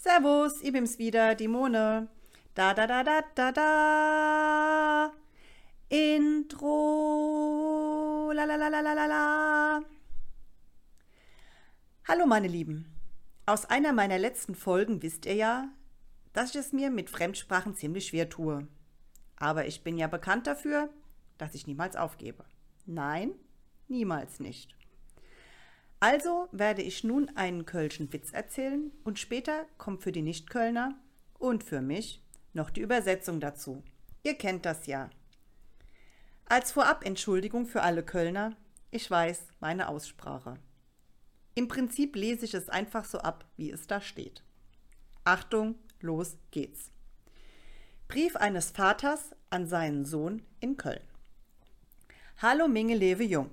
Servus, ich bin's wieder, die Mone. Da, da, da, da, da, da. Intro. La, la, la, la, la, la, la. Hallo, meine Lieben. Aus einer meiner letzten Folgen wisst ihr ja, dass ich es mir mit Fremdsprachen ziemlich schwer tue. Aber ich bin ja bekannt dafür, dass ich niemals aufgebe. Nein, niemals nicht. Also werde ich nun einen kölschen Witz erzählen und später kommt für die Nichtkölner und für mich noch die Übersetzung dazu. Ihr kennt das ja. Als Vorab Entschuldigung für alle Kölner, ich weiß meine Aussprache. Im Prinzip lese ich es einfach so ab, wie es da steht. Achtung, los geht's. Brief eines Vaters an seinen Sohn in Köln. Hallo Minge Lewe Jung.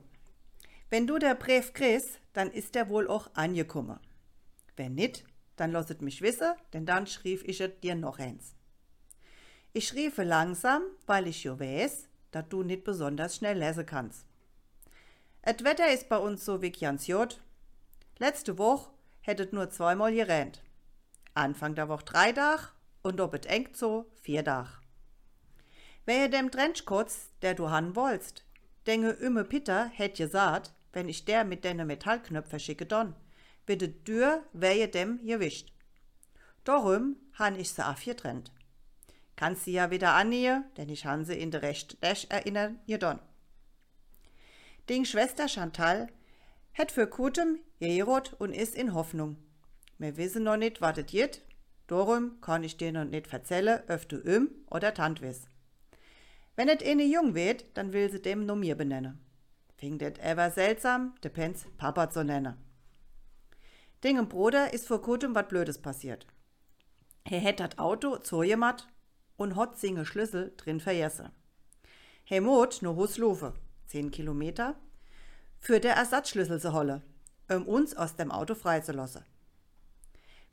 Wenn du der Brief kriegst, dann ist der wohl auch angekommen. Wenn nicht, dann lasset mich wissen, denn dann schrieb ich es dir noch eins. Ich schriefe langsam, weil ich jo weiß, dass du nicht besonders schnell lesen kannst. Et Wetter ist bei uns so wie ganz jod. Letzte Woche hättet nur zweimal gerennt. Anfang der Woche drei Dach und ob et engt so vier Dach. Wer ihr dem Trenchcoat, der du han wollst, denke ümme Peter hätt gesagt, wenn ich der mit denne Metallknöpfe schicke don, bitte dür wär dem gewischt. Darum han ich se af getrennt. Kannst sie ja wieder annähe, denn ich han sie in de rechte Dash erinnern, ihr don. Ding Schwester Chantal hätt für kutem geirot und is in Hoffnung. Wir wissen noch nicht, wat et jet, darum kann ich dir noch nicht verzelle, öf du üm oder Tant wiss. Wenn et eine jung wird, dann will sie dem nur mir benennen. Fing det ever seltsam, de Pens Papa zu nennen. Dingem Bruder ist vor kurzem wat Blödes passiert. Er hätt dat Auto zugemacht und hot singe Schlüssel drin verjesse. He mot no Huslufe, zehn Kilometer, für der Ersatzschlüssel zu holle, um uns aus dem Auto freizulassen.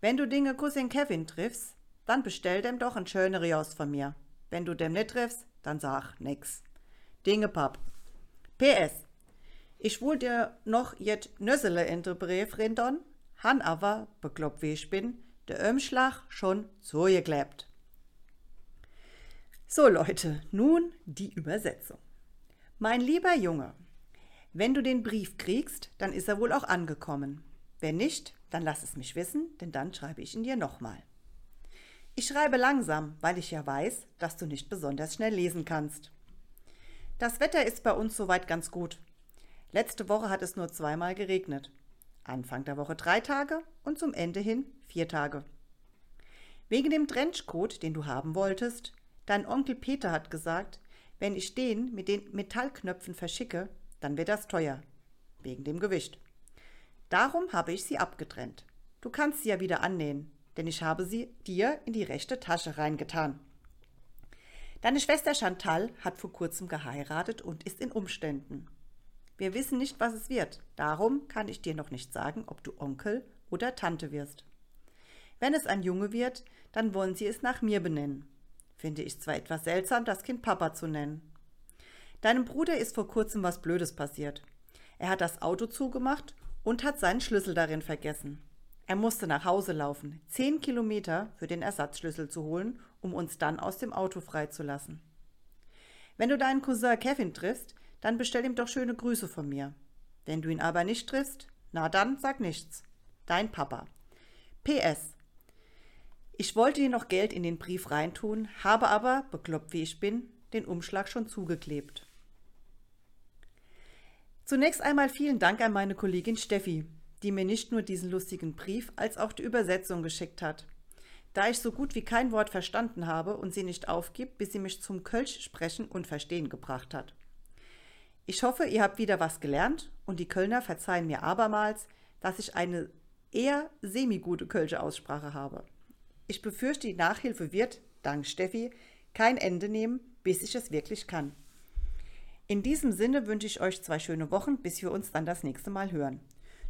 Wenn du Dinge Cousin Kevin triffst, dann bestell dem doch ein schöner Riost von mir. Wenn du dem nicht triffst, dann sag nix. Dinge Papp. PS. Ich will dir noch jet Nössele in de Brief rindern, han aber, bekloppt wie ich bin, der Ömschlag schon zugeklebt. So Leute, nun die Übersetzung. Mein lieber Junge, wenn du den Brief kriegst, dann ist er wohl auch angekommen. Wenn nicht, dann lass es mich wissen, denn dann schreibe ich ihn dir nochmal. Ich schreibe langsam, weil ich ja weiß, dass du nicht besonders schnell lesen kannst. Das Wetter ist bei uns soweit ganz gut. Letzte Woche hat es nur zweimal geregnet. Anfang der Woche drei Tage und zum Ende hin vier Tage. Wegen dem Trenchcoat, den du haben wolltest, dein Onkel Peter hat gesagt, wenn ich den mit den Metallknöpfen verschicke, dann wird das teuer. Wegen dem Gewicht. Darum habe ich sie abgetrennt. Du kannst sie ja wieder annähen, denn ich habe sie dir in die rechte Tasche reingetan. Deine Schwester Chantal hat vor kurzem geheiratet und ist in Umständen. Wir wissen nicht, was es wird. Darum kann ich dir noch nicht sagen, ob du Onkel oder Tante wirst. Wenn es ein Junge wird, dann wollen sie es nach mir benennen. Finde ich zwar etwas seltsam, das Kind Papa zu nennen. Deinem Bruder ist vor kurzem was Blödes passiert. Er hat das Auto zugemacht und hat seinen Schlüssel darin vergessen. Er musste nach Hause laufen, zehn Kilometer für den Ersatzschlüssel zu holen, um uns dann aus dem Auto freizulassen. Wenn du deinen Cousin Kevin triffst, dann bestell ihm doch schöne Grüße von mir. Wenn du ihn aber nicht triffst, na dann sag nichts. Dein Papa. PS. Ich wollte dir noch Geld in den Brief reintun, habe aber, bekloppt wie ich bin, den Umschlag schon zugeklebt. Zunächst einmal vielen Dank an meine Kollegin Steffi, die mir nicht nur diesen lustigen Brief als auch die Übersetzung geschickt hat. Da ich so gut wie kein Wort verstanden habe und sie nicht aufgibt, bis sie mich zum Kölsch sprechen und verstehen gebracht hat. Ich hoffe, ihr habt wieder was gelernt und die Kölner verzeihen mir abermals, dass ich eine eher semi-gute Kölsche Aussprache habe. Ich befürchte, die Nachhilfe wird, dank Steffi, kein Ende nehmen, bis ich es wirklich kann. In diesem Sinne wünsche ich euch zwei schöne Wochen, bis wir uns dann das nächste Mal hören.